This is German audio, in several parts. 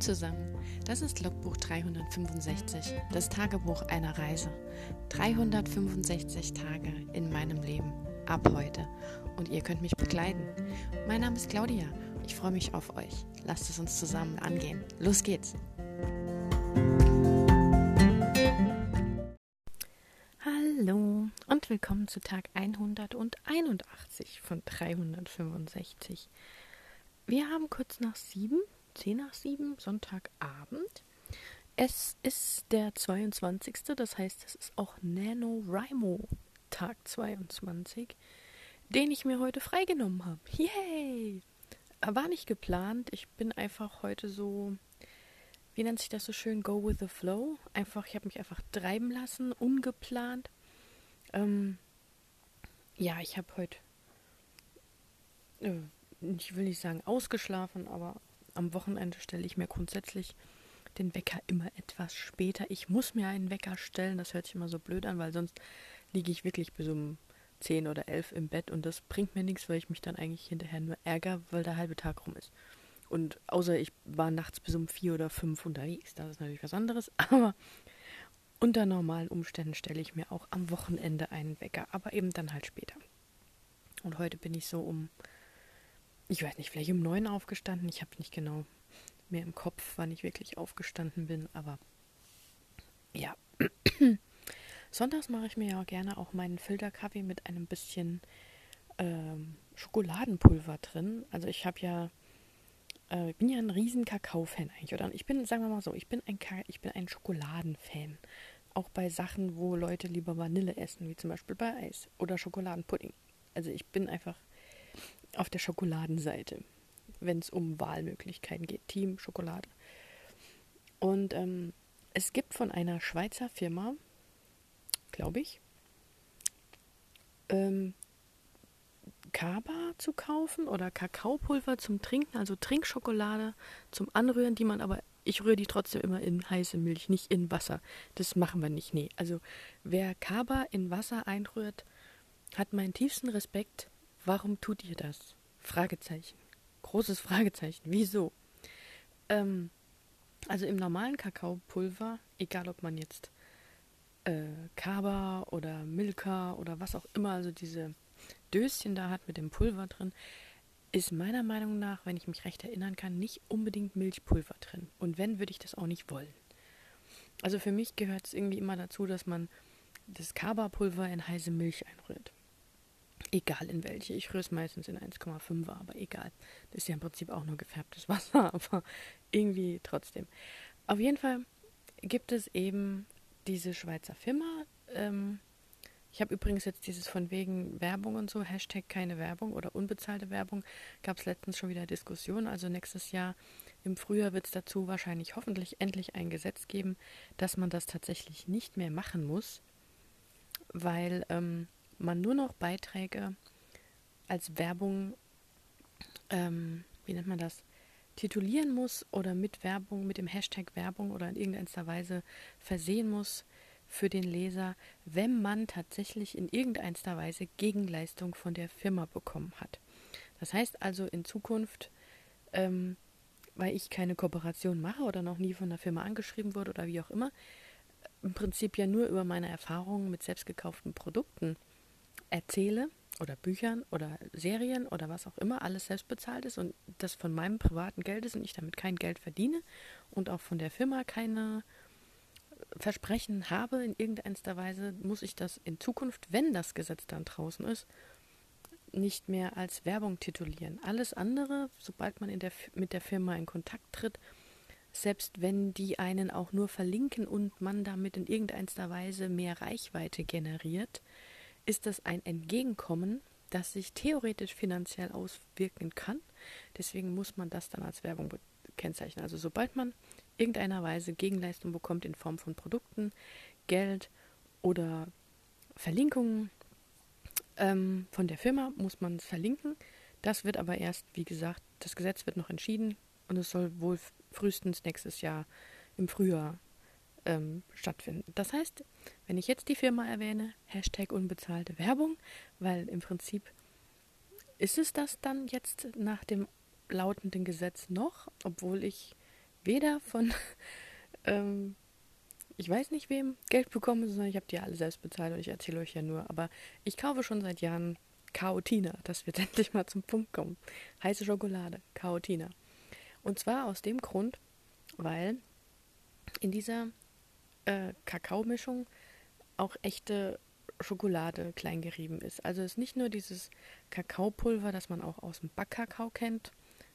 Zusammen, das ist Logbuch 365, das Tagebuch einer Reise. 365 Tage in meinem Leben, ab heute. Und ihr könnt mich begleiten. Mein Name ist Claudia, ich freue mich auf euch. Lasst es uns zusammen angehen. Los geht's! Hallo und willkommen zu Tag 181 von 365. Wir haben kurz nach sieben 10 nach 7, Sonntagabend. Es ist der 22. Das heißt, es ist auch NaNoWriMo Tag 22, den ich mir heute freigenommen habe. Yay! War nicht geplant. Ich bin einfach heute so, wie nennt sich das so schön, go with the flow. Einfach, ich habe mich einfach treiben lassen, ungeplant. Ähm, ja, ich habe heute, äh, ich will nicht sagen ausgeschlafen, aber am Wochenende stelle ich mir grundsätzlich den Wecker immer etwas später. Ich muss mir einen Wecker stellen, das hört sich immer so blöd an, weil sonst liege ich wirklich bis um 10 oder 11 im Bett und das bringt mir nichts, weil ich mich dann eigentlich hinterher nur ärgere, weil der halbe Tag rum ist. Und außer ich war nachts bis um 4 oder 5 unterwegs, das ist natürlich was anderes, aber unter normalen Umständen stelle ich mir auch am Wochenende einen Wecker, aber eben dann halt später. Und heute bin ich so um ich weiß nicht, vielleicht um neun aufgestanden. Ich habe nicht genau mehr im Kopf, wann ich wirklich aufgestanden bin, aber ja. Sonntags mache ich mir ja gerne auch meinen Filterkaffee mit einem bisschen ähm, Schokoladenpulver drin. Also ich habe ja, äh, ich bin ja ein riesen Kakao-Fan eigentlich. Oder ich bin, sagen wir mal so, ich bin ein, ich bin ein Schokoladenfan. Auch bei Sachen, wo Leute lieber Vanille essen, wie zum Beispiel bei Eis oder Schokoladenpudding. Also ich bin einfach auf der Schokoladenseite, wenn es um Wahlmöglichkeiten geht. Team Schokolade. Und ähm, es gibt von einer Schweizer Firma, glaube ich, ähm, Kaba zu kaufen oder Kakaopulver zum Trinken, also Trinkschokolade zum Anrühren, die man aber, ich rühre die trotzdem immer in heiße Milch, nicht in Wasser. Das machen wir nicht, nee. Also wer Kaba in Wasser einrührt, hat meinen tiefsten Respekt. Warum tut ihr das? Fragezeichen. Großes Fragezeichen. Wieso? Ähm, also im normalen Kakaopulver, egal ob man jetzt äh, Kaba oder Milka oder was auch immer, also diese Döschen da hat mit dem Pulver drin, ist meiner Meinung nach, wenn ich mich recht erinnern kann, nicht unbedingt Milchpulver drin. Und wenn, würde ich das auch nicht wollen. Also für mich gehört es irgendwie immer dazu, dass man das Kaba-Pulver in heiße Milch einrührt. Egal in welche. Ich rühre es meistens in 1,5er, aber egal. Das ist ja im Prinzip auch nur gefärbtes Wasser, aber irgendwie trotzdem. Auf jeden Fall gibt es eben diese Schweizer Firma. Ähm, ich habe übrigens jetzt dieses von wegen Werbung und so, Hashtag keine Werbung oder unbezahlte Werbung, gab es letztens schon wieder Diskussionen. Also nächstes Jahr im Frühjahr wird es dazu wahrscheinlich hoffentlich endlich ein Gesetz geben, dass man das tatsächlich nicht mehr machen muss, weil ähm, man nur noch Beiträge als Werbung, ähm, wie nennt man das, titulieren muss oder mit Werbung, mit dem Hashtag Werbung oder in irgendeiner Weise versehen muss für den Leser, wenn man tatsächlich in irgendeiner Weise Gegenleistung von der Firma bekommen hat. Das heißt also in Zukunft, ähm, weil ich keine Kooperation mache oder noch nie von der Firma angeschrieben wurde oder wie auch immer, im Prinzip ja nur über meine Erfahrungen mit selbst gekauften Produkten erzähle oder Büchern oder Serien oder was auch immer alles selbst bezahlt ist und das von meinem privaten Geld ist und ich damit kein Geld verdiene und auch von der Firma keine Versprechen habe in irgendeiner Weise, muss ich das in Zukunft, wenn das Gesetz dann draußen ist, nicht mehr als Werbung titulieren. Alles andere, sobald man der, mit der Firma in Kontakt tritt, selbst wenn die einen auch nur verlinken und man damit in irgendeiner Weise mehr Reichweite generiert, ist das ein Entgegenkommen, das sich theoretisch finanziell auswirken kann. Deswegen muss man das dann als Werbung kennzeichnen. Also sobald man irgendeiner Weise Gegenleistung bekommt in Form von Produkten, Geld oder Verlinkungen ähm, von der Firma, muss man es verlinken. Das wird aber erst, wie gesagt, das Gesetz wird noch entschieden und es soll wohl frühestens nächstes Jahr im Frühjahr ähm, stattfinden. Das heißt, wenn ich jetzt die Firma erwähne, Hashtag unbezahlte Werbung, weil im Prinzip ist es das dann jetzt nach dem lautenden Gesetz noch, obwohl ich weder von, ähm, ich weiß nicht wem, Geld bekommen, sondern ich habe die alle selbst bezahlt und ich erzähle euch ja nur. Aber ich kaufe schon seit Jahren Chaotina, dass wir endlich mal zum Punkt kommen. Heiße Schokolade, Chaotina. Und zwar aus dem Grund, weil in dieser äh, Kakaomischung auch echte Schokolade kleingerieben ist. Also es ist nicht nur dieses Kakaopulver, das man auch aus dem Backkakao kennt,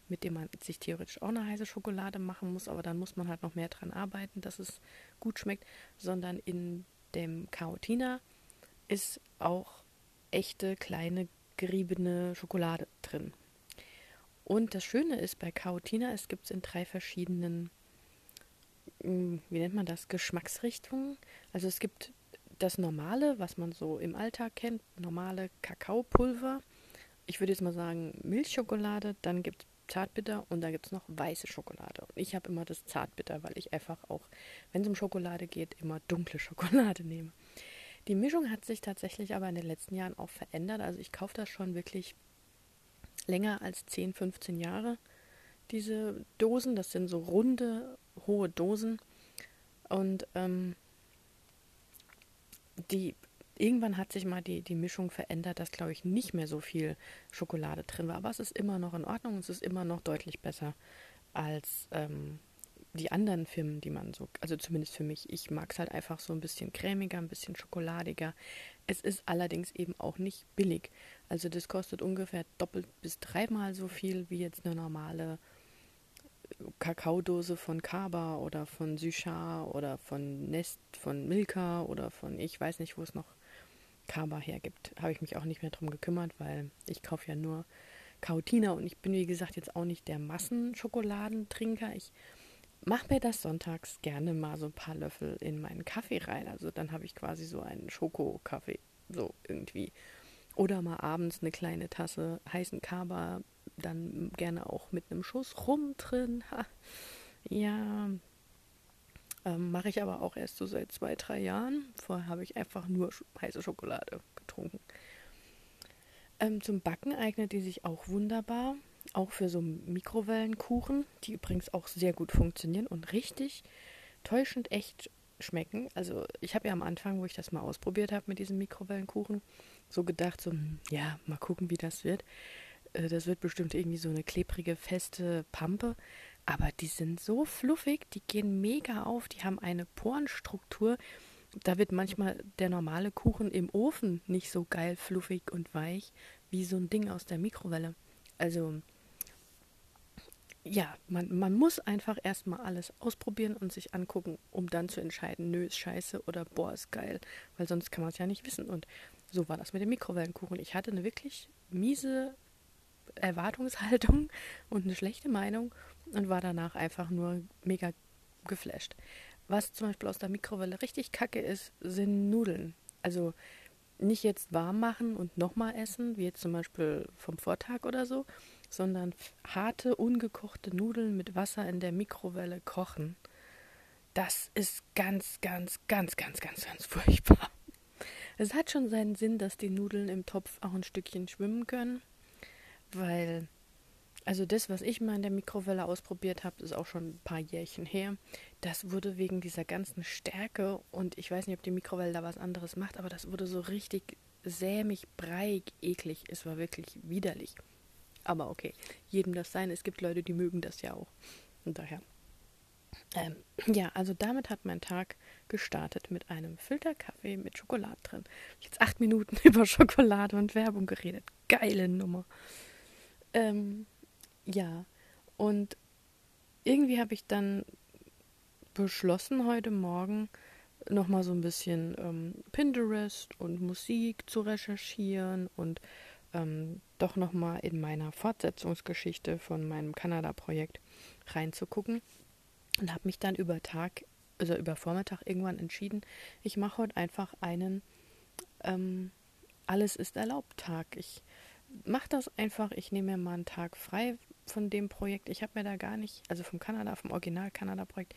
mit dem man sich theoretisch auch eine heiße Schokolade machen muss, aber dann muss man halt noch mehr dran arbeiten, dass es gut schmeckt, sondern in dem Kaotina ist auch echte kleine geriebene Schokolade drin. Und das Schöne ist bei Kaotina, es gibt es in drei verschiedenen, wie nennt man das, Geschmacksrichtungen. Also es gibt das normale, was man so im Alltag kennt, normale Kakaopulver. Ich würde jetzt mal sagen Milchschokolade, dann gibt es Zartbitter und da gibt es noch weiße Schokolade. Ich habe immer das Zartbitter, weil ich einfach auch, wenn es um Schokolade geht, immer dunkle Schokolade nehme. Die Mischung hat sich tatsächlich aber in den letzten Jahren auch verändert. Also ich kaufe das schon wirklich länger als 10, 15 Jahre. Diese Dosen, das sind so runde, hohe Dosen. Und ähm, die irgendwann hat sich mal die, die Mischung verändert, dass, glaube ich, nicht mehr so viel Schokolade drin war. Aber es ist immer noch in Ordnung, es ist immer noch deutlich besser als ähm, die anderen Firmen, die man so, also zumindest für mich, ich mag es halt einfach so ein bisschen cremiger, ein bisschen schokoladiger. Es ist allerdings eben auch nicht billig. Also das kostet ungefähr doppelt bis dreimal so viel wie jetzt eine normale Kakaodose von Kaba oder von Suchar oder von Nest, von Milka oder von ich weiß nicht, wo es noch Kaba hergibt. Habe ich mich auch nicht mehr drum gekümmert, weil ich kaufe ja nur Kautina und ich bin wie gesagt jetzt auch nicht der Massenschokoladenetrinker. Ich mache mir das sonntags gerne mal so ein paar Löffel in meinen Kaffee rein. Also dann habe ich quasi so einen Schokokaffee, so irgendwie. Oder mal abends eine kleine Tasse heißen Kaba dann gerne auch mit einem Schuss rum drin. Ha. Ja, ähm, mache ich aber auch erst so seit zwei, drei Jahren. Vorher habe ich einfach nur heiße Schokolade getrunken. Ähm, zum Backen eignet die sich auch wunderbar. Auch für so Mikrowellenkuchen, die übrigens auch sehr gut funktionieren und richtig täuschend echt schmecken. Also ich habe ja am Anfang, wo ich das mal ausprobiert habe mit diesem Mikrowellenkuchen, so gedacht, so, hm, ja, mal gucken, wie das wird. Äh, das wird bestimmt irgendwie so eine klebrige, feste Pampe. Aber die sind so fluffig, die gehen mega auf, die haben eine Porenstruktur. Da wird manchmal der normale Kuchen im Ofen nicht so geil, fluffig und weich wie so ein Ding aus der Mikrowelle. Also, ja, man, man muss einfach erstmal alles ausprobieren und sich angucken, um dann zu entscheiden, nö, ist scheiße oder boah, ist geil. Weil sonst kann man es ja nicht wissen. Und so war das mit dem Mikrowellenkuchen. Ich hatte eine wirklich miese Erwartungshaltung und eine schlechte Meinung und war danach einfach nur mega geflasht. Was zum Beispiel aus der Mikrowelle richtig kacke ist, sind Nudeln. Also nicht jetzt warm machen und nochmal essen, wie jetzt zum Beispiel vom Vortag oder so, sondern harte, ungekochte Nudeln mit Wasser in der Mikrowelle kochen. Das ist ganz, ganz, ganz, ganz, ganz, ganz furchtbar. Es hat schon seinen Sinn, dass die Nudeln im Topf auch ein Stückchen schwimmen können, weil, also das, was ich mal in der Mikrowelle ausprobiert habe, ist auch schon ein paar Jährchen her. Das wurde wegen dieser ganzen Stärke und ich weiß nicht, ob die Mikrowelle da was anderes macht, aber das wurde so richtig sämig, breiig, eklig. Es war wirklich widerlich. Aber okay, jedem das sein. Es gibt Leute, die mögen das ja auch. Und daher. Ähm, ja, also damit hat mein Tag gestartet mit einem Filterkaffee mit Schokolade drin. Jetzt acht Minuten über Schokolade und Werbung geredet. Geile Nummer. Ähm, ja, und irgendwie habe ich dann beschlossen, heute Morgen nochmal so ein bisschen ähm, Pinterest und Musik zu recherchieren und ähm, doch nochmal in meiner Fortsetzungsgeschichte von meinem Kanada-Projekt reinzugucken und habe mich dann über Tag, also über Vormittag irgendwann entschieden, ich mache heute einfach einen ähm, Alles ist erlaubt Tag. Ich mach das einfach. Ich nehme mir mal einen Tag frei von dem Projekt. Ich habe mir da gar nicht, also vom Kanada, vom Original-Kanada-Projekt,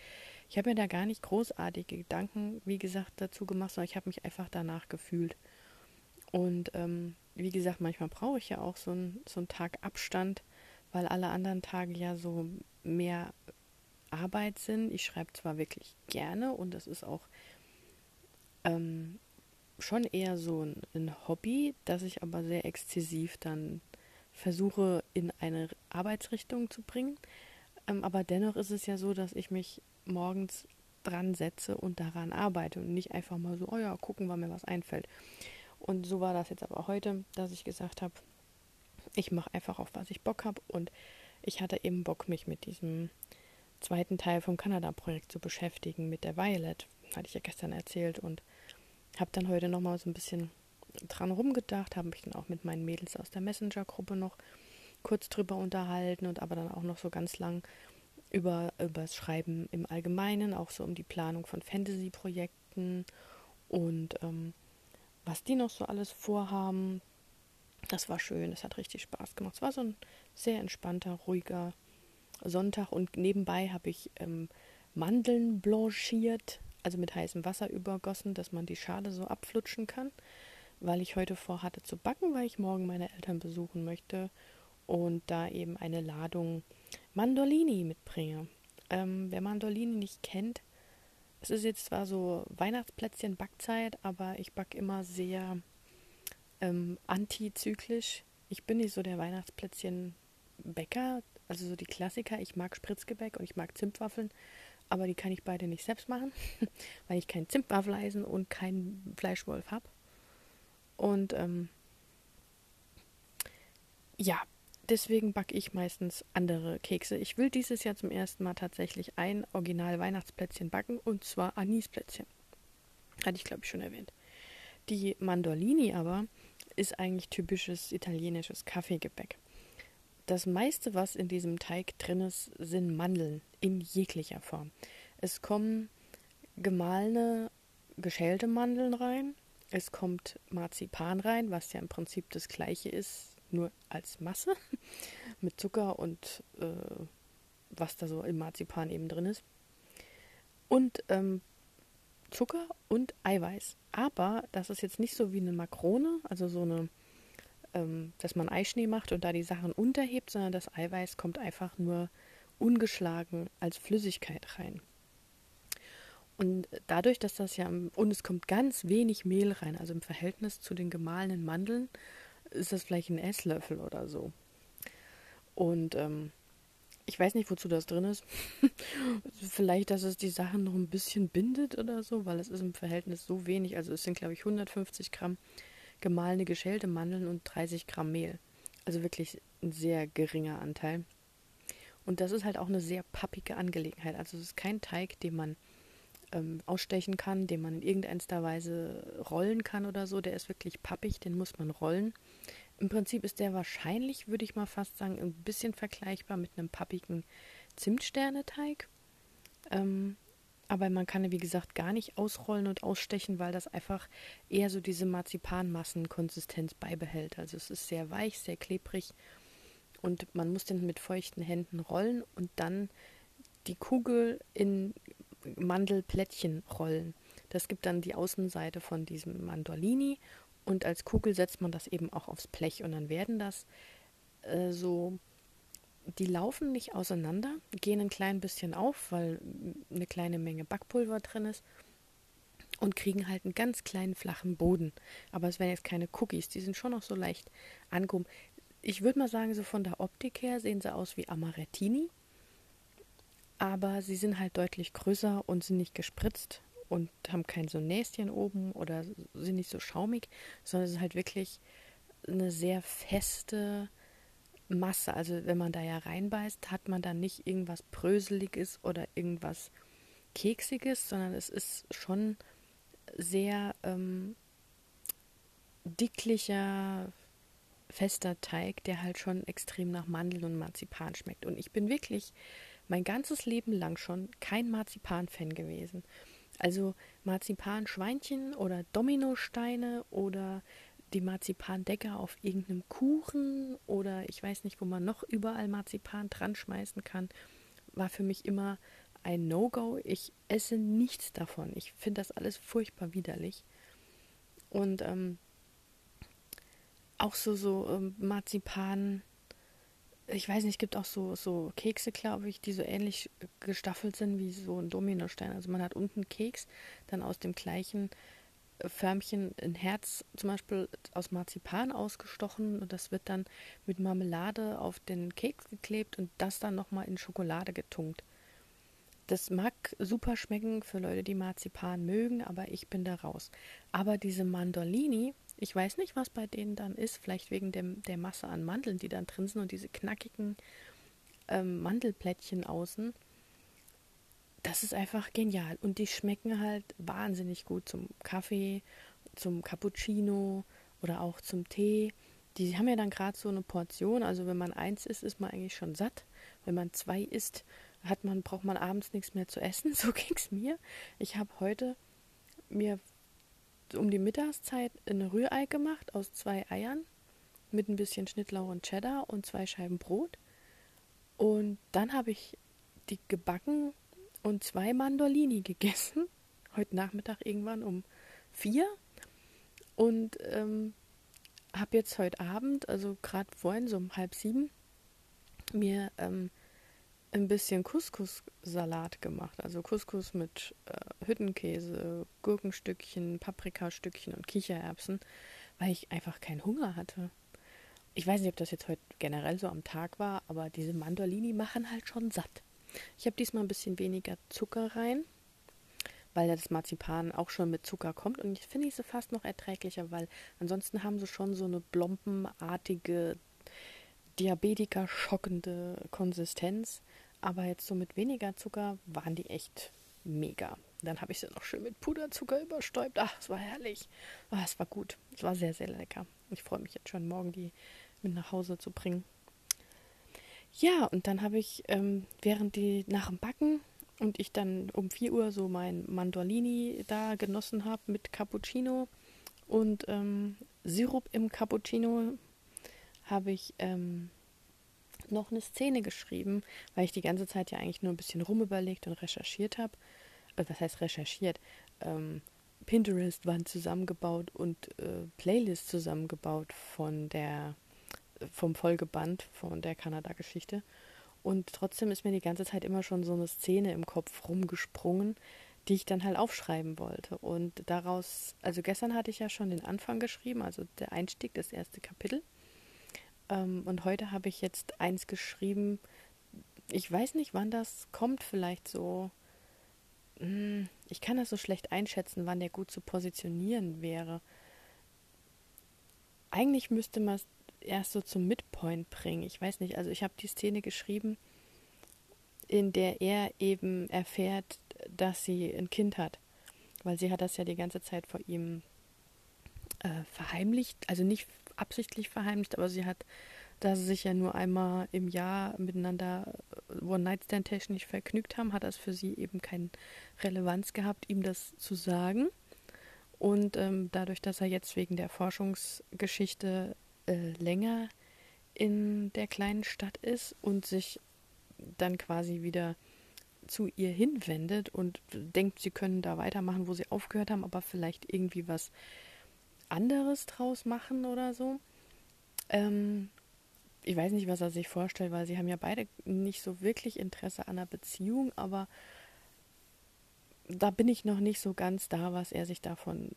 ich habe mir da gar nicht großartige Gedanken, wie gesagt, dazu gemacht, sondern ich habe mich einfach danach gefühlt. Und ähm, wie gesagt, manchmal brauche ich ja auch so, ein, so einen Tag Abstand, weil alle anderen Tage ja so mehr Arbeit sind. Ich schreibe zwar wirklich gerne und das ist auch ähm, schon eher so ein, ein, Hobby, das ich aber sehr exzessiv dann versuche in eine Arbeitsrichtung zu bringen. Ähm, aber dennoch ist es ja so, dass ich mich morgens dran setze und daran arbeite und nicht einfach mal so, oh ja, gucken, wann mir was einfällt. Und so war das jetzt aber heute, dass ich gesagt habe, ich mache einfach auf was ich Bock habe und ich hatte eben Bock, mich mit diesem zweiten Teil vom Kanada-Projekt zu beschäftigen, mit der Violet, hatte ich ja gestern erzählt und habe dann heute nochmal so ein bisschen dran rumgedacht, habe mich dann auch mit meinen Mädels aus der Messenger-Gruppe noch kurz drüber unterhalten und aber dann auch noch so ganz lang über, das Schreiben im Allgemeinen, auch so um die Planung von Fantasy-Projekten und ähm, was die noch so alles vorhaben. Das war schön, es hat richtig Spaß gemacht. Es war so ein sehr entspannter, ruhiger Sonntag und nebenbei habe ich ähm, Mandeln blanchiert, also mit heißem Wasser übergossen, dass man die Schale so abflutschen kann, weil ich heute vorhatte zu backen, weil ich morgen meine Eltern besuchen möchte und da eben eine Ladung Mandolini mitbringe. Ähm, wer Mandolini nicht kennt, es ist jetzt zwar so Weihnachtsplätzchen Backzeit, aber ich backe immer sehr ähm, antizyklisch. Ich bin nicht so der Weihnachtsplätzchen Bäcker, also so die Klassiker. Ich mag Spritzgebäck und ich mag Zimtwaffeln, aber die kann ich beide nicht selbst machen, weil ich kein Zimtwaffeleisen und keinen Fleischwolf habe. Und ähm, ja, deswegen backe ich meistens andere Kekse. Ich will dieses Jahr zum ersten Mal tatsächlich ein Original Weihnachtsplätzchen backen und zwar Anisplätzchen. Hatte ich glaube ich schon erwähnt. Die Mandolini aber ist eigentlich typisches italienisches Kaffeegebäck. Das meiste, was in diesem Teig drin ist, sind Mandeln in jeglicher Form. Es kommen gemahlene, geschälte Mandeln rein. Es kommt Marzipan rein, was ja im Prinzip das gleiche ist, nur als Masse mit Zucker und äh, was da so im Marzipan eben drin ist. Und ähm, Zucker und Eiweiß. Aber das ist jetzt nicht so wie eine Makrone, also so eine ähm, dass man Eischnee macht und da die Sachen unterhebt, sondern das Eiweiß kommt einfach nur ungeschlagen als Flüssigkeit rein. Und dadurch, dass das ja, und es kommt ganz wenig Mehl rein, also im Verhältnis zu den gemahlenen Mandeln, ist das vielleicht ein Esslöffel oder so. Und ähm, ich weiß nicht, wozu das drin ist. vielleicht, dass es die Sachen noch ein bisschen bindet oder so, weil es ist im Verhältnis so wenig. Also es sind, glaube ich, 150 Gramm gemahlene geschälte Mandeln und 30 Gramm Mehl. Also wirklich ein sehr geringer Anteil. Und das ist halt auch eine sehr pappige Angelegenheit. Also es ist kein Teig, den man ähm, ausstechen kann, den man in irgendeiner Weise rollen kann oder so. Der ist wirklich pappig, den muss man rollen. Im Prinzip ist der wahrscheinlich, würde ich mal fast sagen, ein bisschen vergleichbar mit einem pappigen Zimtsterneteig. Ähm, aber man kann, wie gesagt, gar nicht ausrollen und ausstechen, weil das einfach eher so diese Marzipanmassenkonsistenz beibehält. Also es ist sehr weich, sehr klebrig und man muss den mit feuchten Händen rollen und dann die Kugel in Mandelplättchen rollen. Das gibt dann die Außenseite von diesem Mandolini und als Kugel setzt man das eben auch aufs Blech und dann werden das äh, so die laufen nicht auseinander, gehen ein klein bisschen auf, weil eine kleine Menge Backpulver drin ist und kriegen halt einen ganz kleinen flachen Boden. Aber es wären jetzt keine Cookies, die sind schon noch so leicht angehoben. Ich würde mal sagen, so von der Optik her sehen sie aus wie Amarettini, aber sie sind halt deutlich größer und sind nicht gespritzt und haben kein so Näschen oben oder sind nicht so schaumig, sondern es ist halt wirklich eine sehr feste, Masse. Also wenn man da ja reinbeißt, hat man dann nicht irgendwas Bröseliges oder irgendwas Keksiges, sondern es ist schon sehr ähm, dicklicher, fester Teig, der halt schon extrem nach Mandeln und Marzipan schmeckt. Und ich bin wirklich mein ganzes Leben lang schon kein Marzipan-Fan gewesen. Also Marzipan-Schweinchen oder Dominosteine oder die Marzipandecke auf irgendeinem Kuchen oder ich weiß nicht, wo man noch überall Marzipan dran schmeißen kann, war für mich immer ein No-Go. Ich esse nichts davon. Ich finde das alles furchtbar widerlich. Und ähm, auch so, so ähm, Marzipan ich weiß nicht, es gibt auch so, so Kekse, glaube ich, die so ähnlich gestaffelt sind wie so ein Dominostein. Also man hat unten Keks, dann aus dem gleichen Förmchen ein Herz zum Beispiel aus Marzipan ausgestochen und das wird dann mit Marmelade auf den Keks geklebt und das dann nochmal in Schokolade getunkt. Das mag super schmecken für Leute, die Marzipan mögen, aber ich bin da raus. Aber diese Mandolini, ich weiß nicht, was bei denen dann ist, vielleicht wegen dem, der Masse an Mandeln, die dann drin sind und diese knackigen ähm, Mandelplättchen außen das ist einfach genial. Und die schmecken halt wahnsinnig gut zum Kaffee, zum Cappuccino oder auch zum Tee. Die haben ja dann gerade so eine Portion. Also wenn man eins isst, ist man eigentlich schon satt. Wenn man zwei isst, hat man, braucht man abends nichts mehr zu essen. So ging es mir. Ich habe heute mir um die Mittagszeit eine Rührei gemacht aus zwei Eiern mit ein bisschen Schnittlauch und Cheddar und zwei Scheiben Brot. Und dann habe ich die gebacken und zwei Mandolini gegessen. Heute Nachmittag irgendwann um vier. Und ähm, habe jetzt heute Abend, also gerade vorhin so um halb sieben, mir ähm, ein bisschen Couscous-Salat gemacht. Also Couscous mit äh, Hüttenkäse, Gurkenstückchen, Paprikastückchen und Kichererbsen, weil ich einfach keinen Hunger hatte. Ich weiß nicht, ob das jetzt heute generell so am Tag war, aber diese Mandolini machen halt schon satt. Ich habe diesmal ein bisschen weniger Zucker rein, weil das Marzipan auch schon mit Zucker kommt. Und ich finde ich sie fast noch erträglicher, weil ansonsten haben sie schon so eine blompenartige, Diabetiker schockende Konsistenz. Aber jetzt so mit weniger Zucker waren die echt mega. Dann habe ich sie noch schön mit Puderzucker überstäubt. Ach, es war herrlich. Ah, es war gut. Es war sehr, sehr lecker. Ich freue mich jetzt schon, morgen die mit nach Hause zu bringen. Ja, und dann habe ich, ähm, während die nach dem Backen und ich dann um 4 Uhr so mein Mandolini da genossen habe mit Cappuccino und ähm, Sirup im Cappuccino, habe ich ähm, noch eine Szene geschrieben, weil ich die ganze Zeit ja eigentlich nur ein bisschen rumüberlegt und recherchiert habe. Äh, was heißt recherchiert? Ähm, Pinterest-Wand zusammengebaut und äh, Playlist zusammengebaut von der vom Folgeband von der Kanada-Geschichte. Und trotzdem ist mir die ganze Zeit immer schon so eine Szene im Kopf rumgesprungen, die ich dann halt aufschreiben wollte. Und daraus, also gestern hatte ich ja schon den Anfang geschrieben, also der Einstieg, das erste Kapitel. Ähm, und heute habe ich jetzt eins geschrieben. Ich weiß nicht, wann das kommt, vielleicht so. Hm, ich kann das so schlecht einschätzen, wann der gut zu positionieren wäre. Eigentlich müsste man erst so zum Midpoint bringen. Ich weiß nicht, also ich habe die Szene geschrieben, in der er eben erfährt, dass sie ein Kind hat. Weil sie hat das ja die ganze Zeit vor ihm äh, verheimlicht, also nicht absichtlich verheimlicht, aber sie hat, da sie sich ja nur einmal im Jahr miteinander äh, One-Night-Stand-technisch vergnügt haben, hat das für sie eben keine Relevanz gehabt, ihm das zu sagen. Und ähm, dadurch, dass er jetzt wegen der Forschungsgeschichte äh, länger in der kleinen Stadt ist und sich dann quasi wieder zu ihr hinwendet und denkt, sie können da weitermachen, wo sie aufgehört haben, aber vielleicht irgendwie was anderes draus machen oder so. Ähm, ich weiß nicht, was er sich vorstellt, weil sie haben ja beide nicht so wirklich Interesse an einer Beziehung, aber da bin ich noch nicht so ganz da, was er sich davon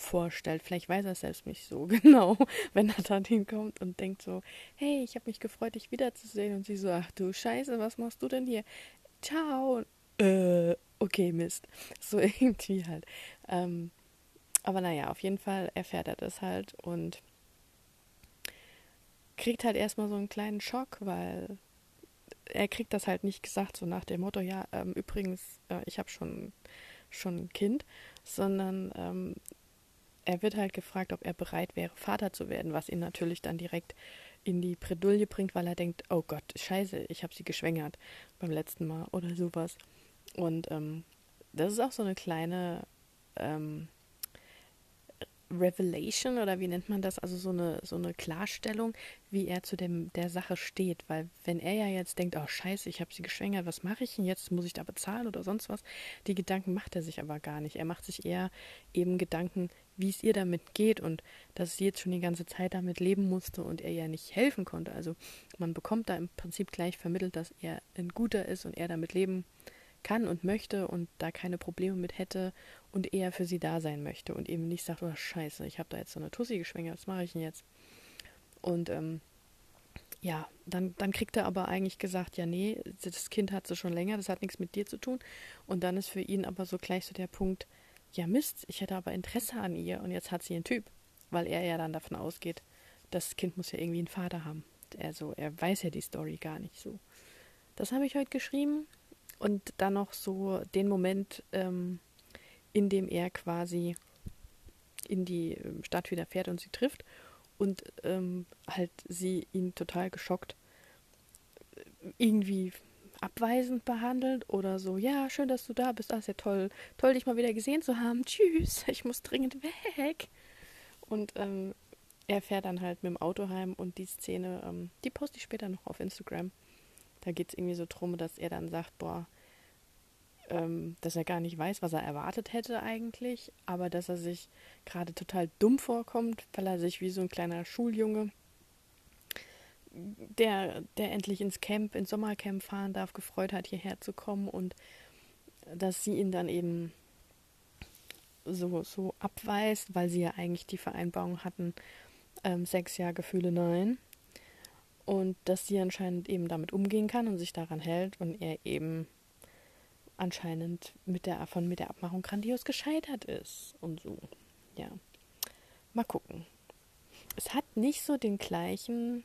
vorstellt. Vielleicht weiß er es selbst nicht so genau, wenn er dann hinkommt und denkt so, hey, ich habe mich gefreut, dich wiederzusehen. Und sie so, ach du Scheiße, was machst du denn hier? Ciao. Äh, okay, Mist. So irgendwie halt. Ähm, aber naja, auf jeden Fall erfährt er das halt und kriegt halt erstmal so einen kleinen Schock, weil er kriegt das halt nicht gesagt, so nach dem Motto, ja, ähm, übrigens, äh, ich habe schon, schon ein Kind, sondern ähm, er wird halt gefragt, ob er bereit wäre, Vater zu werden, was ihn natürlich dann direkt in die Bredouille bringt, weil er denkt, oh Gott, scheiße, ich habe sie geschwängert beim letzten Mal oder sowas. Und ähm, das ist auch so eine kleine, ähm, Revelation oder wie nennt man das, also so eine, so eine Klarstellung, wie er zu dem, der Sache steht. Weil wenn er ja jetzt denkt, oh scheiße, ich habe sie geschwängert, was mache ich denn jetzt? Muss ich da bezahlen oder sonst was? Die Gedanken macht er sich aber gar nicht. Er macht sich eher eben Gedanken, wie es ihr damit geht und dass sie jetzt schon die ganze Zeit damit leben musste und er ja nicht helfen konnte. Also man bekommt da im Prinzip gleich vermittelt, dass er ein guter ist und er damit leben kann und möchte und da keine Probleme mit hätte und eher für sie da sein möchte und eben nicht sagt, oh scheiße, ich habe da jetzt so eine Tussi geschwängert, was mache ich denn jetzt? Und ähm, ja, dann, dann kriegt er aber eigentlich gesagt, ja, nee, das Kind hat sie schon länger, das hat nichts mit dir zu tun. Und dann ist für ihn aber so gleich so der Punkt, ja Mist, ich hätte aber Interesse an ihr und jetzt hat sie einen Typ, weil er ja dann davon ausgeht, das Kind muss ja irgendwie einen Vater haben. Also er weiß ja die Story gar nicht so. Das habe ich heute geschrieben und dann noch so den Moment, ähm, in dem er quasi in die ähm, Stadt wieder fährt und sie trifft und ähm, halt sie ihn total geschockt äh, irgendwie abweisend behandelt oder so, ja, schön, dass du da bist, das ist ja toll, toll, dich mal wieder gesehen zu haben, tschüss, ich muss dringend weg. Und ähm, er fährt dann halt mit dem Auto heim und die Szene, ähm, die poste ich später noch auf Instagram. Da geht es irgendwie so drum, dass er dann sagt, boah, ähm, dass er gar nicht weiß, was er erwartet hätte eigentlich, aber dass er sich gerade total dumm vorkommt, weil er sich wie so ein kleiner Schuljunge, der, der endlich ins Camp, ins Sommercamp fahren darf, gefreut hat, hierher zu kommen und dass sie ihn dann eben so, so abweist, weil sie ja eigentlich die Vereinbarung hatten, ähm, sechs Jahre Gefühle nein. Und dass sie anscheinend eben damit umgehen kann und sich daran hält und er eben anscheinend mit der, von mit der Abmachung grandios gescheitert ist und so. Ja. Mal gucken. Es hat nicht so den gleichen,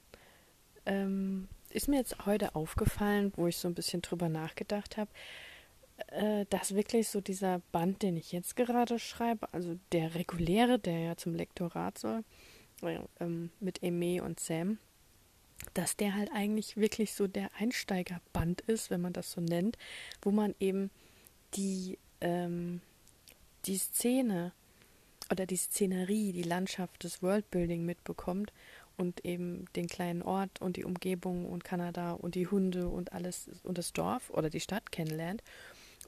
ähm, ist mir jetzt heute aufgefallen, wo ich so ein bisschen drüber nachgedacht habe, äh, dass wirklich so dieser Band, den ich jetzt gerade schreibe, also der reguläre, der ja zum Lektorat soll, äh, ähm, mit Aimee und Sam, dass der halt eigentlich wirklich so der Einsteigerband ist, wenn man das so nennt, wo man eben die, ähm, die Szene oder die Szenerie, die Landschaft, das Worldbuilding mitbekommt und eben den kleinen Ort und die Umgebung und Kanada und die Hunde und alles und das Dorf oder die Stadt kennenlernt.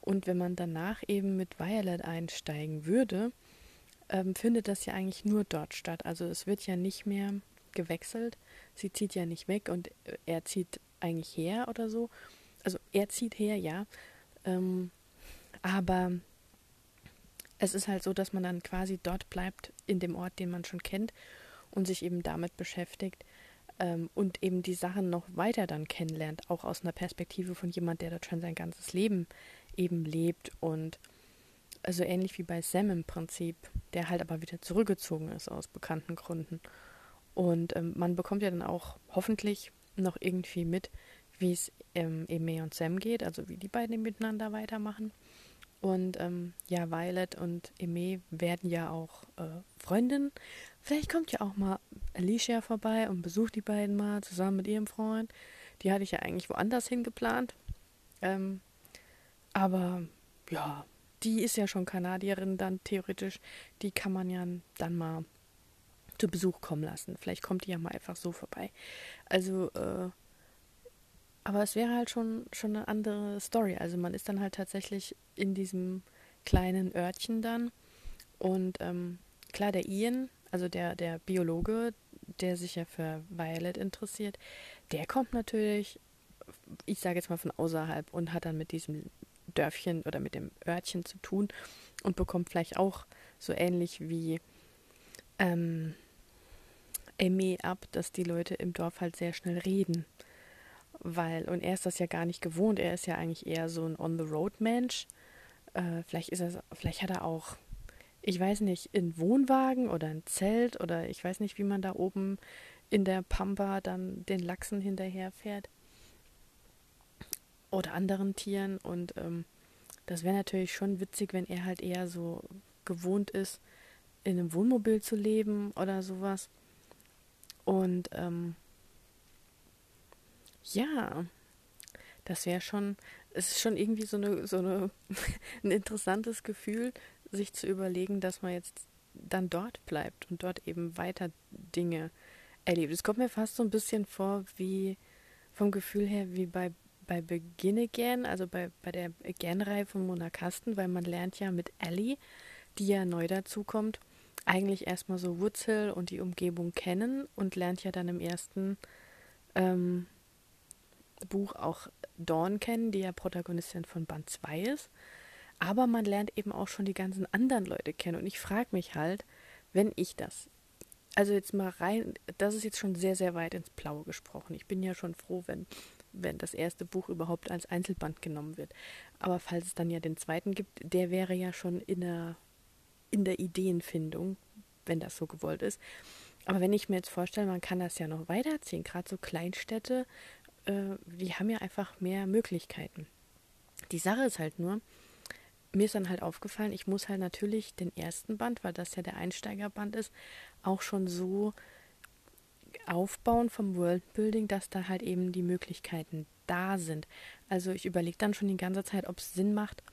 Und wenn man danach eben mit Violet einsteigen würde, ähm, findet das ja eigentlich nur dort statt. Also es wird ja nicht mehr gewechselt. Sie zieht ja nicht weg und er zieht eigentlich her oder so. Also er zieht her, ja. Ähm, aber es ist halt so, dass man dann quasi dort bleibt, in dem Ort, den man schon kennt und sich eben damit beschäftigt ähm, und eben die Sachen noch weiter dann kennenlernt, auch aus einer Perspektive von jemand, der dort schon sein ganzes Leben eben lebt und also ähnlich wie bei Sam im Prinzip, der halt aber wieder zurückgezogen ist aus bekannten Gründen. Und ähm, man bekommt ja dann auch hoffentlich noch irgendwie mit, wie es ähm, Eme und Sam geht, also wie die beiden miteinander weitermachen. Und ähm, ja, Violet und Eme werden ja auch äh, Freundinnen. Vielleicht kommt ja auch mal Alicia vorbei und besucht die beiden mal zusammen mit ihrem Freund. Die hatte ich ja eigentlich woanders hingeplant. Ähm, aber ja, die ist ja schon Kanadierin dann theoretisch. Die kann man ja dann mal zu Besuch kommen lassen. Vielleicht kommt die ja mal einfach so vorbei. Also, äh, aber es wäre halt schon, schon eine andere Story. Also man ist dann halt tatsächlich in diesem kleinen Örtchen dann. Und ähm, klar, der Ian, also der, der Biologe, der sich ja für Violet interessiert, der kommt natürlich, ich sage jetzt mal von außerhalb und hat dann mit diesem Dörfchen oder mit dem Örtchen zu tun und bekommt vielleicht auch so ähnlich wie ähm, Emmy ab, dass die Leute im Dorf halt sehr schnell reden. Weil, und er ist das ja gar nicht gewohnt, er ist ja eigentlich eher so ein On-the-Road-Mensch. Äh, vielleicht ist er, vielleicht hat er auch, ich weiß nicht, einen Wohnwagen oder ein Zelt oder ich weiß nicht, wie man da oben in der Pampa dann den Lachsen hinterherfährt. Oder anderen Tieren. Und ähm, das wäre natürlich schon witzig, wenn er halt eher so gewohnt ist, in einem Wohnmobil zu leben oder sowas. Und ähm, ja, das wäre schon, es ist schon irgendwie so eine, so eine ein interessantes Gefühl, sich zu überlegen, dass man jetzt dann dort bleibt und dort eben weiter Dinge erlebt. Es kommt mir fast so ein bisschen vor wie vom Gefühl her wie bei, bei Begin Again, also bei, bei der Again-Reihe von Mona Kasten, weil man lernt ja mit Ellie, die ja neu dazukommt, eigentlich erstmal so Wurzel und die Umgebung kennen und lernt ja dann im ersten ähm, Buch auch Dawn kennen, die ja Protagonistin von Band 2 ist. Aber man lernt eben auch schon die ganzen anderen Leute kennen. Und ich frage mich halt, wenn ich das also jetzt mal rein, das ist jetzt schon sehr, sehr weit ins Blaue gesprochen. Ich bin ja schon froh, wenn, wenn das erste Buch überhaupt als Einzelband genommen wird. Aber falls es dann ja den zweiten gibt, der wäre ja schon in der, in der Ideenfindung, wenn das so gewollt ist. Aber wenn ich mir jetzt vorstelle, man kann das ja noch weiterziehen, gerade so Kleinstädte, äh, die haben ja einfach mehr Möglichkeiten. Die Sache ist halt nur, mir ist dann halt aufgefallen, ich muss halt natürlich den ersten Band, weil das ja der Einsteigerband ist, auch schon so aufbauen vom Worldbuilding, dass da halt eben die Möglichkeiten da sind. Also ich überlege dann schon die ganze Zeit, ob es Sinn macht,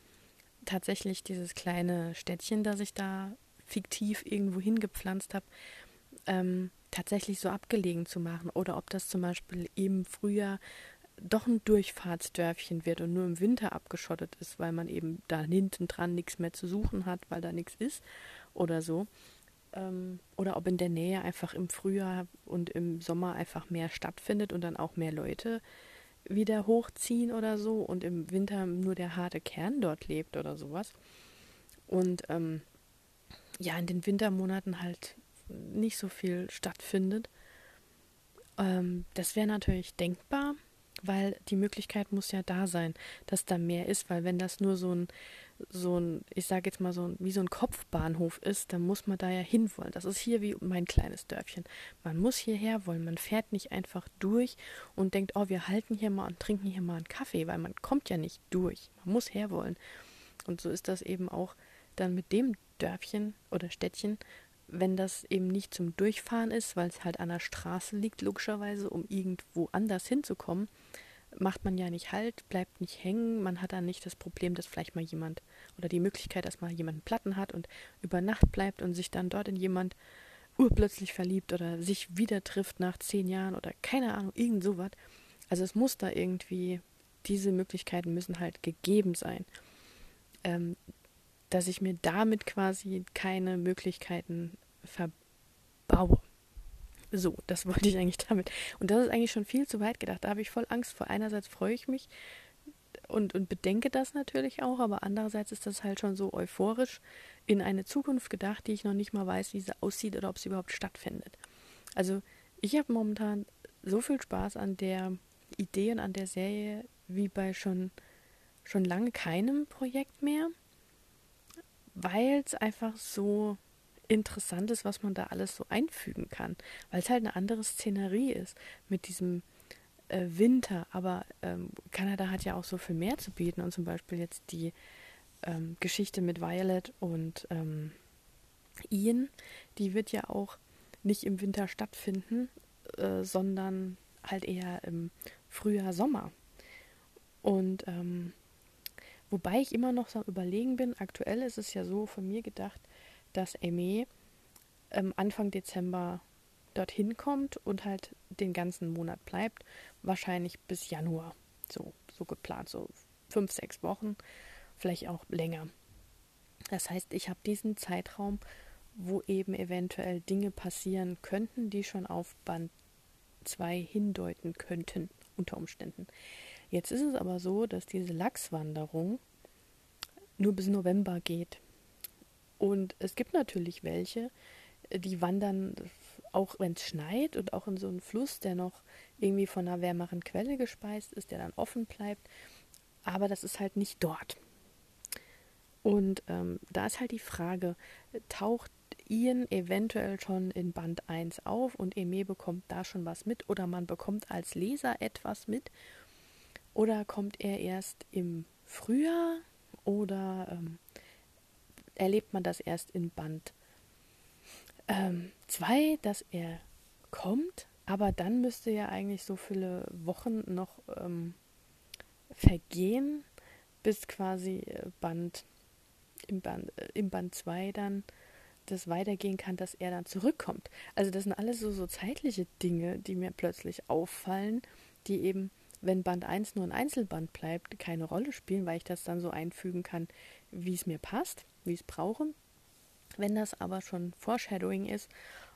tatsächlich dieses kleine Städtchen, das ich da fiktiv irgendwo hingepflanzt habe, ähm, tatsächlich so abgelegen zu machen. Oder ob das zum Beispiel eben früher doch ein Durchfahrtsdörfchen wird und nur im Winter abgeschottet ist, weil man eben da hinten dran nichts mehr zu suchen hat, weil da nichts ist oder so. Ähm, oder ob in der Nähe einfach im Frühjahr und im Sommer einfach mehr stattfindet und dann auch mehr Leute wieder hochziehen oder so und im Winter nur der harte Kern dort lebt oder sowas. Und ähm, ja, in den Wintermonaten halt nicht so viel stattfindet. Ähm, das wäre natürlich denkbar, weil die Möglichkeit muss ja da sein, dass da mehr ist, weil wenn das nur so ein, so ein, ich sage jetzt mal so ein, wie so ein Kopfbahnhof ist, dann muss man da ja hinwollen. Das ist hier wie mein kleines Dörfchen. Man muss hierher wollen, man fährt nicht einfach durch und denkt, oh, wir halten hier mal und trinken hier mal einen Kaffee, weil man kommt ja nicht durch. Man muss herwollen. Und so ist das eben auch dann mit dem Dörfchen oder Städtchen, wenn das eben nicht zum Durchfahren ist, weil es halt an der Straße liegt, logischerweise, um irgendwo anders hinzukommen, macht man ja nicht halt, bleibt nicht hängen. Man hat dann nicht das Problem, dass vielleicht mal jemand oder die Möglichkeit, dass mal jemand einen Platten hat und über Nacht bleibt und sich dann dort in jemand urplötzlich verliebt oder sich wieder trifft nach zehn Jahren oder keine Ahnung, irgend sowas. Also es muss da irgendwie, diese Möglichkeiten müssen halt gegeben sein. Ähm, dass ich mir damit quasi keine Möglichkeiten verbaue. So, das wollte ich eigentlich damit. Und das ist eigentlich schon viel zu weit gedacht. Da habe ich voll Angst vor. Einerseits freue ich mich und, und bedenke das natürlich auch, aber andererseits ist das halt schon so euphorisch in eine Zukunft gedacht, die ich noch nicht mal weiß, wie sie aussieht oder ob sie überhaupt stattfindet. Also ich habe momentan so viel Spaß an der Idee und an der Serie wie bei schon, schon lange keinem Projekt mehr, weil es einfach so interessant ist, was man da alles so einfügen kann, weil es halt eine andere Szenerie ist mit diesem äh, Winter. Aber ähm, Kanada hat ja auch so viel mehr zu bieten und zum Beispiel jetzt die ähm, Geschichte mit Violet und ähm, Ian, die wird ja auch nicht im Winter stattfinden, äh, sondern halt eher im Frühjahr, Sommer. Und ähm, wobei ich immer noch so Überlegen bin, aktuell ist es ja so von mir gedacht, dass Amy ähm, Anfang Dezember dorthin kommt und halt den ganzen Monat bleibt, wahrscheinlich bis Januar. So, so geplant, so fünf, sechs Wochen, vielleicht auch länger. Das heißt, ich habe diesen Zeitraum, wo eben eventuell Dinge passieren könnten, die schon auf Band 2 hindeuten könnten, unter Umständen. Jetzt ist es aber so, dass diese Lachswanderung nur bis November geht. Und es gibt natürlich welche, die wandern auch wenn es schneit und auch in so einen Fluss, der noch irgendwie von einer wärmeren Quelle gespeist ist, der dann offen bleibt. Aber das ist halt nicht dort. Und ähm, da ist halt die Frage, taucht Ian eventuell schon in Band 1 auf und Eme bekommt da schon was mit oder man bekommt als Leser etwas mit oder kommt er erst im Frühjahr oder ähm, erlebt man das erst in Band 2, ähm, dass er kommt, aber dann müsste ja eigentlich so viele Wochen noch ähm, vergehen, bis quasi äh, Band im Band äh, im Band 2 dann das weitergehen kann, dass er dann zurückkommt. Also das sind alles so, so zeitliche Dinge, die mir plötzlich auffallen, die eben, wenn Band 1 nur ein Einzelband bleibt, keine Rolle spielen, weil ich das dann so einfügen kann, wie es mir passt, wie es brauche. Wenn das aber schon Foreshadowing ist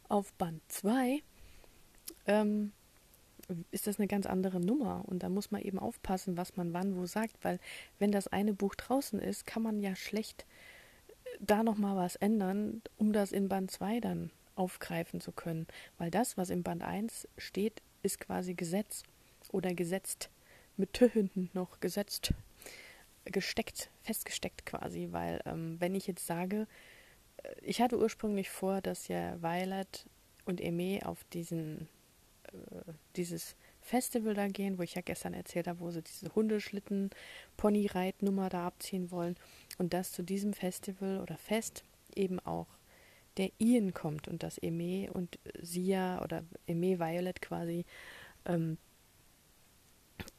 auf Band 2, ähm, ist das eine ganz andere Nummer. Und da muss man eben aufpassen, was man wann wo sagt, weil wenn das eine Buch draußen ist, kann man ja schlecht äh, da nochmal was ändern, um das in Band 2 dann aufgreifen zu können. Weil das, was in Band 1 steht, ist quasi Gesetz oder gesetzt. Mit Tö hinten noch gesetzt, gesteckt, festgesteckt quasi. Weil ähm, wenn ich jetzt sage, äh, ich hatte ursprünglich vor, dass ja Violet und Eme auf diesen äh, dieses Festival da gehen, wo ich ja gestern erzählt habe, wo sie diese Hundeschlitten, Ponyreitnummer da abziehen wollen und dass zu diesem Festival oder Fest eben auch der Ian kommt und dass Eme und Sia oder Eme Violet quasi ähm,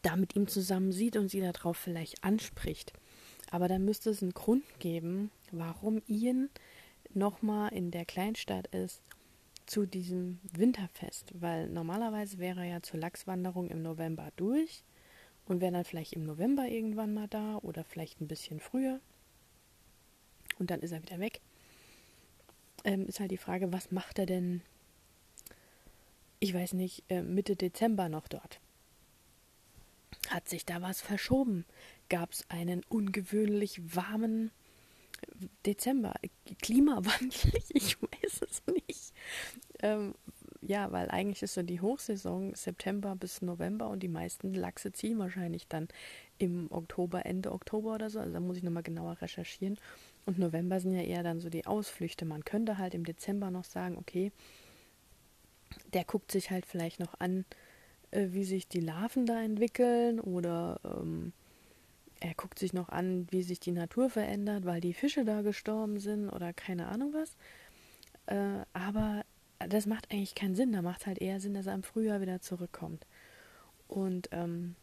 da mit ihm zusammen sieht und sie darauf vielleicht anspricht. Aber dann müsste es einen Grund geben, warum Ian nochmal in der Kleinstadt ist zu diesem Winterfest, weil normalerweise wäre er ja zur Lachswanderung im November durch und wäre dann vielleicht im November irgendwann mal da oder vielleicht ein bisschen früher und dann ist er wieder weg. Ähm, ist halt die Frage, was macht er denn, ich weiß nicht, äh, Mitte Dezember noch dort? Hat sich da was verschoben? Gab es einen ungewöhnlich warmen Dezember. Klimawandel, ich weiß es nicht. Ähm, ja, weil eigentlich ist so die Hochsaison September bis November und die meisten Lachse ziehen wahrscheinlich dann im Oktober, Ende Oktober oder so. Also da muss ich nochmal genauer recherchieren. Und November sind ja eher dann so die Ausflüchte. Man könnte halt im Dezember noch sagen, okay, der guckt sich halt vielleicht noch an, äh, wie sich die Larven da entwickeln oder ähm, er guckt sich noch an, wie sich die Natur verändert, weil die Fische da gestorben sind oder keine Ahnung was. Äh, aber das macht eigentlich keinen Sinn. Da macht halt eher Sinn, dass er im Frühjahr wieder zurückkommt. Und ähm,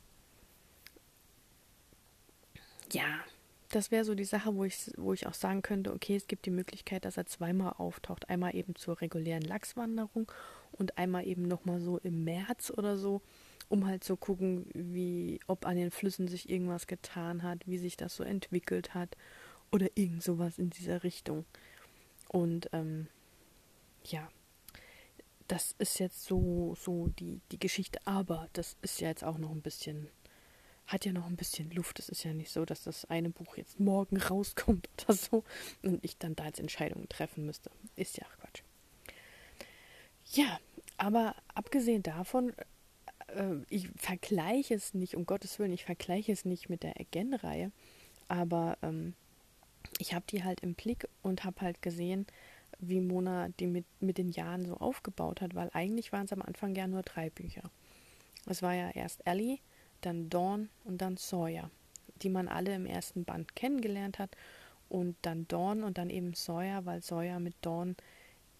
ja, das wäre so die Sache, wo ich, wo ich auch sagen könnte, okay, es gibt die Möglichkeit, dass er zweimal auftaucht. Einmal eben zur regulären Lachswanderung und einmal eben nochmal so im März oder so um halt zu gucken, wie, ob an den Flüssen sich irgendwas getan hat, wie sich das so entwickelt hat oder irgend sowas in dieser Richtung. Und ähm, ja, das ist jetzt so, so die, die Geschichte, aber das ist ja jetzt auch noch ein bisschen, hat ja noch ein bisschen Luft. Es ist ja nicht so, dass das eine Buch jetzt morgen rauskommt oder so und ich dann da jetzt Entscheidungen treffen müsste. Ist ja. Ja, aber abgesehen davon äh, ich vergleiche es nicht, um Gottes Willen, ich vergleiche es nicht mit der Again-Reihe, aber ähm, ich habe die halt im Blick und habe halt gesehen, wie Mona die mit, mit den Jahren so aufgebaut hat, weil eigentlich waren es am Anfang ja nur drei Bücher. Es war ja erst Ellie, dann Dawn und dann Sawyer, die man alle im ersten Band kennengelernt hat und dann Dawn und dann eben Sawyer, weil Sawyer mit Dawn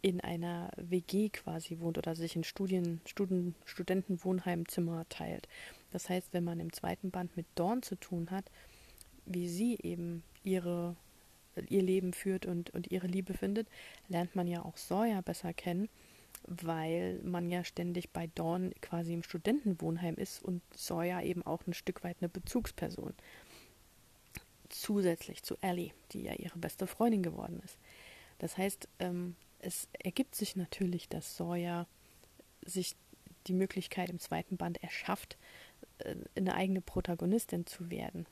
in einer WG quasi wohnt oder sich in Studien, Studen, Studentenwohnheimzimmer teilt. Das heißt, wenn man im zweiten Band mit Dawn zu tun hat, wie sie eben ihre, ihr Leben führt und, und ihre Liebe findet, lernt man ja auch Sawyer besser kennen, weil man ja ständig bei Dawn quasi im Studentenwohnheim ist und Sawyer eben auch ein Stück weit eine Bezugsperson. Zusätzlich zu Ellie, die ja ihre beste Freundin geworden ist. Das heißt, ähm, es ergibt sich natürlich, dass Sawyer sich die Möglichkeit im zweiten Band erschafft, äh, eine eigene Protagonistin zu werden.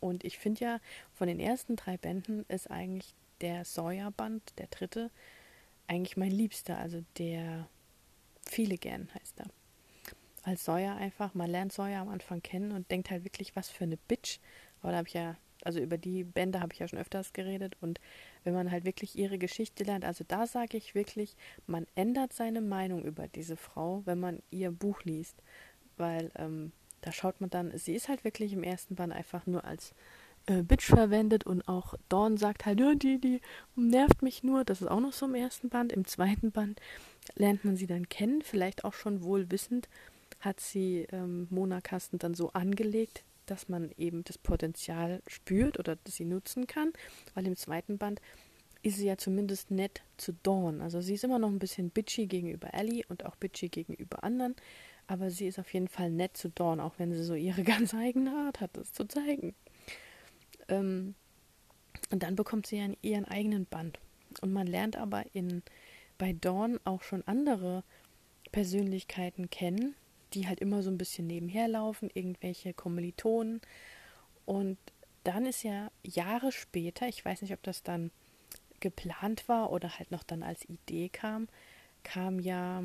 Und ich finde ja, von den ersten drei Bänden ist eigentlich der Sawyer-Band, der dritte, eigentlich mein liebster, also der viele gern heißt er. Als Sawyer einfach, man lernt Sawyer am Anfang kennen und denkt halt wirklich, was für eine Bitch. Aber da habe ich ja, also über die Bände habe ich ja schon öfters geredet und wenn man halt wirklich ihre Geschichte lernt. Also da sage ich wirklich, man ändert seine Meinung über diese Frau, wenn man ihr Buch liest. Weil ähm, da schaut man dann, sie ist halt wirklich im ersten Band einfach nur als äh, Bitch verwendet und auch Dawn sagt halt, ja, die, die nervt mich nur. Das ist auch noch so im ersten Band. Im zweiten Band lernt man sie dann kennen, vielleicht auch schon wohl wissend, hat sie ähm, Mona Kasten dann so angelegt, dass man eben das Potenzial spürt oder das sie nutzen kann, weil im zweiten Band ist sie ja zumindest nett zu Dawn. Also sie ist immer noch ein bisschen bitchy gegenüber Ellie und auch bitchy gegenüber anderen, aber sie ist auf jeden Fall nett zu Dawn, auch wenn sie so ihre ganz eigene Art hat, das zu zeigen. Ähm, und dann bekommt sie ja ihren eigenen Band. Und man lernt aber in, bei Dawn auch schon andere Persönlichkeiten kennen, die halt immer so ein bisschen nebenher laufen, irgendwelche Kommilitonen. Und dann ist ja Jahre später, ich weiß nicht, ob das dann geplant war oder halt noch dann als Idee kam, kam ja,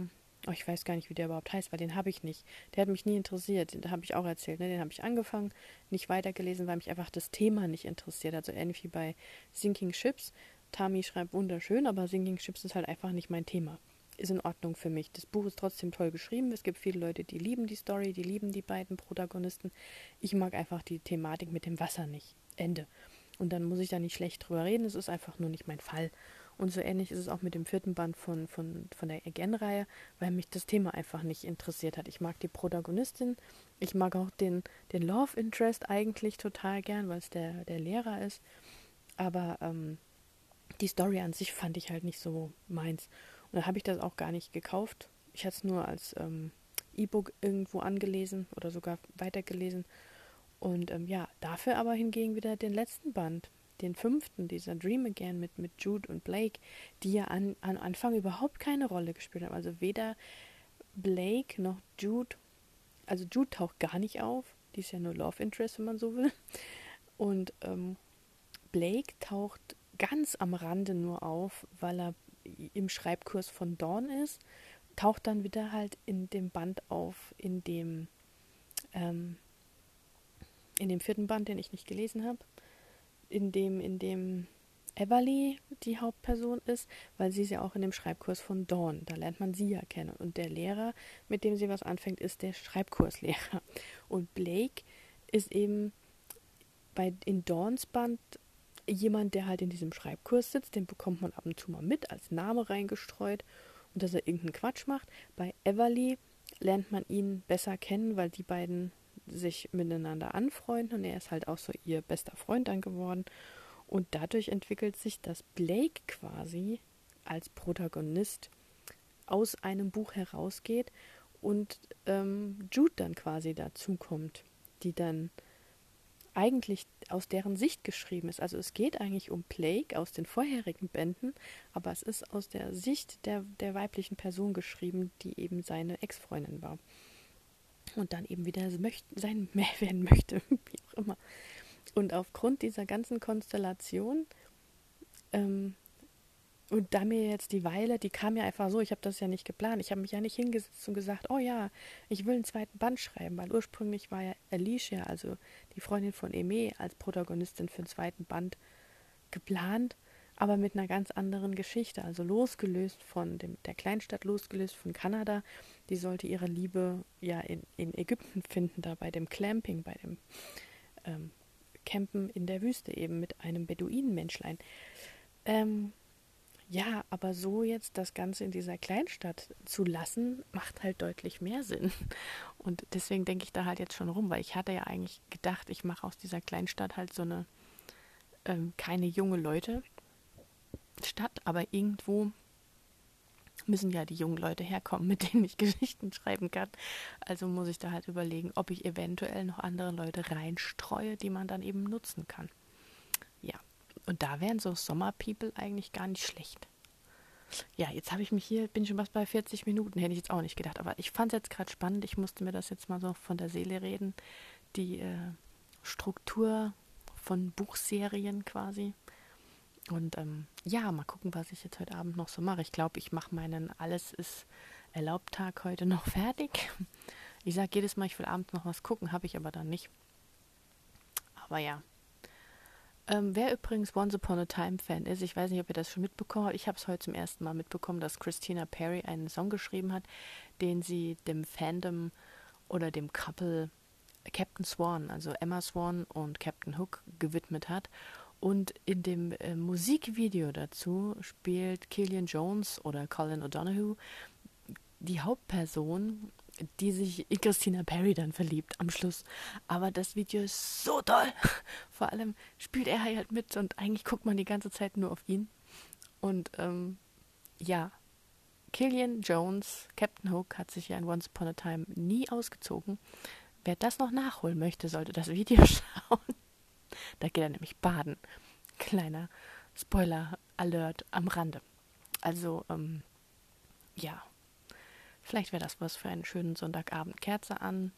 oh, ich weiß gar nicht, wie der überhaupt heißt, weil den habe ich nicht. Der hat mich nie interessiert, den habe ich auch erzählt. Ne? Den habe ich angefangen, nicht weitergelesen, weil mich einfach das Thema nicht interessiert. Also ähnlich wie bei Sinking Ships. Tami schreibt wunderschön, aber Sinking Ships ist halt einfach nicht mein Thema. Ist in Ordnung für mich. Das Buch ist trotzdem toll geschrieben. Es gibt viele Leute, die lieben die Story, die lieben die beiden Protagonisten. Ich mag einfach die Thematik mit dem Wasser nicht. Ende. Und dann muss ich da nicht schlecht drüber reden, es ist einfach nur nicht mein Fall. Und so ähnlich ist es auch mit dem vierten Band von, von, von der Again-Reihe, weil mich das Thema einfach nicht interessiert hat. Ich mag die Protagonistin, ich mag auch den, den Love Interest eigentlich total gern, weil es der, der Lehrer ist. Aber ähm, die Story an sich fand ich halt nicht so meins. Und da habe ich das auch gar nicht gekauft. Ich hatte es nur als ähm, E-Book irgendwo angelesen oder sogar weitergelesen und ähm, ja, dafür aber hingegen wieder den letzten Band, den fünften, dieser Dream Again mit, mit Jude und Blake, die ja an, an Anfang überhaupt keine Rolle gespielt haben. Also weder Blake noch Jude, also Jude taucht gar nicht auf, die ist ja nur Love Interest, wenn man so will. Und ähm, Blake taucht ganz am Rande nur auf, weil er im Schreibkurs von Dawn ist, taucht dann wieder halt in dem Band auf, in dem ähm, in dem vierten Band, den ich nicht gelesen habe, in dem, in dem Everly die Hauptperson ist, weil sie ist ja auch in dem Schreibkurs von Dawn. Da lernt man sie ja kennen. Und der Lehrer, mit dem sie was anfängt, ist der Schreibkurslehrer. Und Blake ist eben bei in Dawns Band jemand, der halt in diesem Schreibkurs sitzt. Den bekommt man ab und zu mal mit, als Name reingestreut. Und dass er irgendeinen Quatsch macht. Bei Everly lernt man ihn besser kennen, weil die beiden sich miteinander anfreunden und er ist halt auch so ihr bester Freund dann geworden. Und dadurch entwickelt sich, dass Blake quasi als Protagonist aus einem Buch herausgeht und ähm, Jude dann quasi dazukommt, die dann eigentlich aus deren Sicht geschrieben ist. Also es geht eigentlich um Blake aus den vorherigen Bänden, aber es ist aus der Sicht der, der weiblichen Person geschrieben, die eben seine Ex-Freundin war und dann eben wieder sein mehr werden möchte, wie auch immer. Und aufgrund dieser ganzen Konstellation ähm, und da mir jetzt die Weile, die kam ja einfach so, ich habe das ja nicht geplant. Ich habe mich ja nicht hingesetzt und gesagt, oh ja, ich will einen zweiten Band schreiben, weil ursprünglich war ja Alicia, also die Freundin von Eme, als Protagonistin für den zweiten Band geplant aber mit einer ganz anderen Geschichte, also losgelöst von dem, der Kleinstadt, losgelöst von Kanada. Die sollte ihre Liebe ja in, in Ägypten finden, da bei dem Clamping, bei dem ähm, Campen in der Wüste eben mit einem Beduinenmenschlein. Ähm, ja, aber so jetzt das Ganze in dieser Kleinstadt zu lassen, macht halt deutlich mehr Sinn. Und deswegen denke ich da halt jetzt schon rum, weil ich hatte ja eigentlich gedacht, ich mache aus dieser Kleinstadt halt so eine ähm, keine junge Leute, Stadt, aber irgendwo müssen ja die jungen Leute herkommen, mit denen ich Geschichten schreiben kann. Also muss ich da halt überlegen, ob ich eventuell noch andere Leute reinstreue, die man dann eben nutzen kann. Und da wären so Sommerpeople eigentlich gar nicht schlecht. Ja, jetzt habe ich mich hier, bin schon was bei 40 Minuten, hätte ich jetzt auch nicht gedacht. Aber ich fand es jetzt gerade spannend. Ich musste mir das jetzt mal so von der Seele reden. Die äh, Struktur von Buchserien quasi. Und ähm, ja, mal gucken, was ich jetzt heute Abend noch so mache. Ich glaube, ich mache meinen Alles ist erlaubt Tag heute noch fertig. Ich sage jedes Mal, ich will abends noch was gucken, habe ich aber dann nicht. Aber ja. Ähm, wer übrigens Once Upon a Time Fan ist, ich weiß nicht, ob ihr das schon mitbekommen habt. Ich habe es heute zum ersten Mal mitbekommen, dass Christina Perry einen Song geschrieben hat, den sie dem Fandom oder dem Couple Captain Swan, also Emma Swan und Captain Hook gewidmet hat. Und in dem äh, Musikvideo dazu spielt Killian Jones oder Colin O'Donoghue die Hauptperson, die sich in Christina Perry dann verliebt am Schluss. Aber das Video ist so toll. Vor allem spielt er halt mit und eigentlich guckt man die ganze Zeit nur auf ihn. Und ähm, ja, Killian Jones, Captain Hook, hat sich ja in Once Upon a Time nie ausgezogen. Wer das noch nachholen möchte, sollte das Video schauen. Da geht er nämlich baden. Kleiner Spoiler-Alert am Rande. Also, ähm, ja, vielleicht wäre das was für einen schönen Sonntagabend. Kerze an,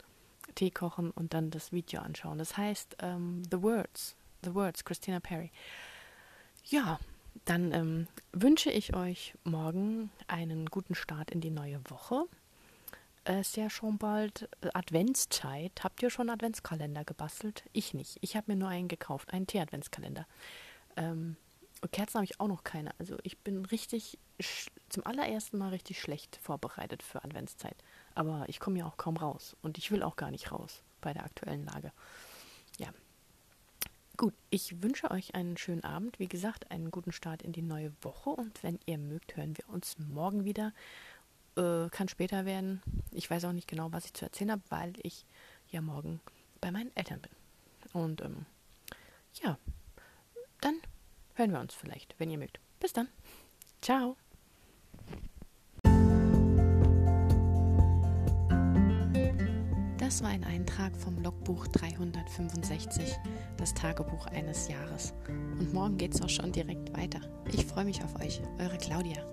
Tee kochen und dann das Video anschauen. Das heißt ähm, The Words. The Words, Christina Perry. Ja, dann ähm, wünsche ich euch morgen einen guten Start in die neue Woche. Es ist ja schon bald Adventszeit. Habt ihr schon Adventskalender gebastelt? Ich nicht. Ich habe mir nur einen gekauft, einen Tee-Adventskalender. Ähm, Kerzen habe ich auch noch keine. Also ich bin richtig, zum allerersten Mal richtig schlecht vorbereitet für Adventszeit. Aber ich komme ja auch kaum raus. Und ich will auch gar nicht raus bei der aktuellen Lage. Ja. Gut, ich wünsche euch einen schönen Abend. Wie gesagt, einen guten Start in die neue Woche. Und wenn ihr mögt, hören wir uns morgen wieder. Äh, kann später werden. Ich weiß auch nicht genau, was ich zu erzählen habe, weil ich ja morgen bei meinen Eltern bin. Und ähm, ja, dann hören wir uns vielleicht, wenn ihr mögt. Bis dann. Ciao. Das war ein Eintrag vom Logbuch 365, das Tagebuch eines Jahres. Und morgen geht's auch schon direkt weiter. Ich freue mich auf euch, eure Claudia.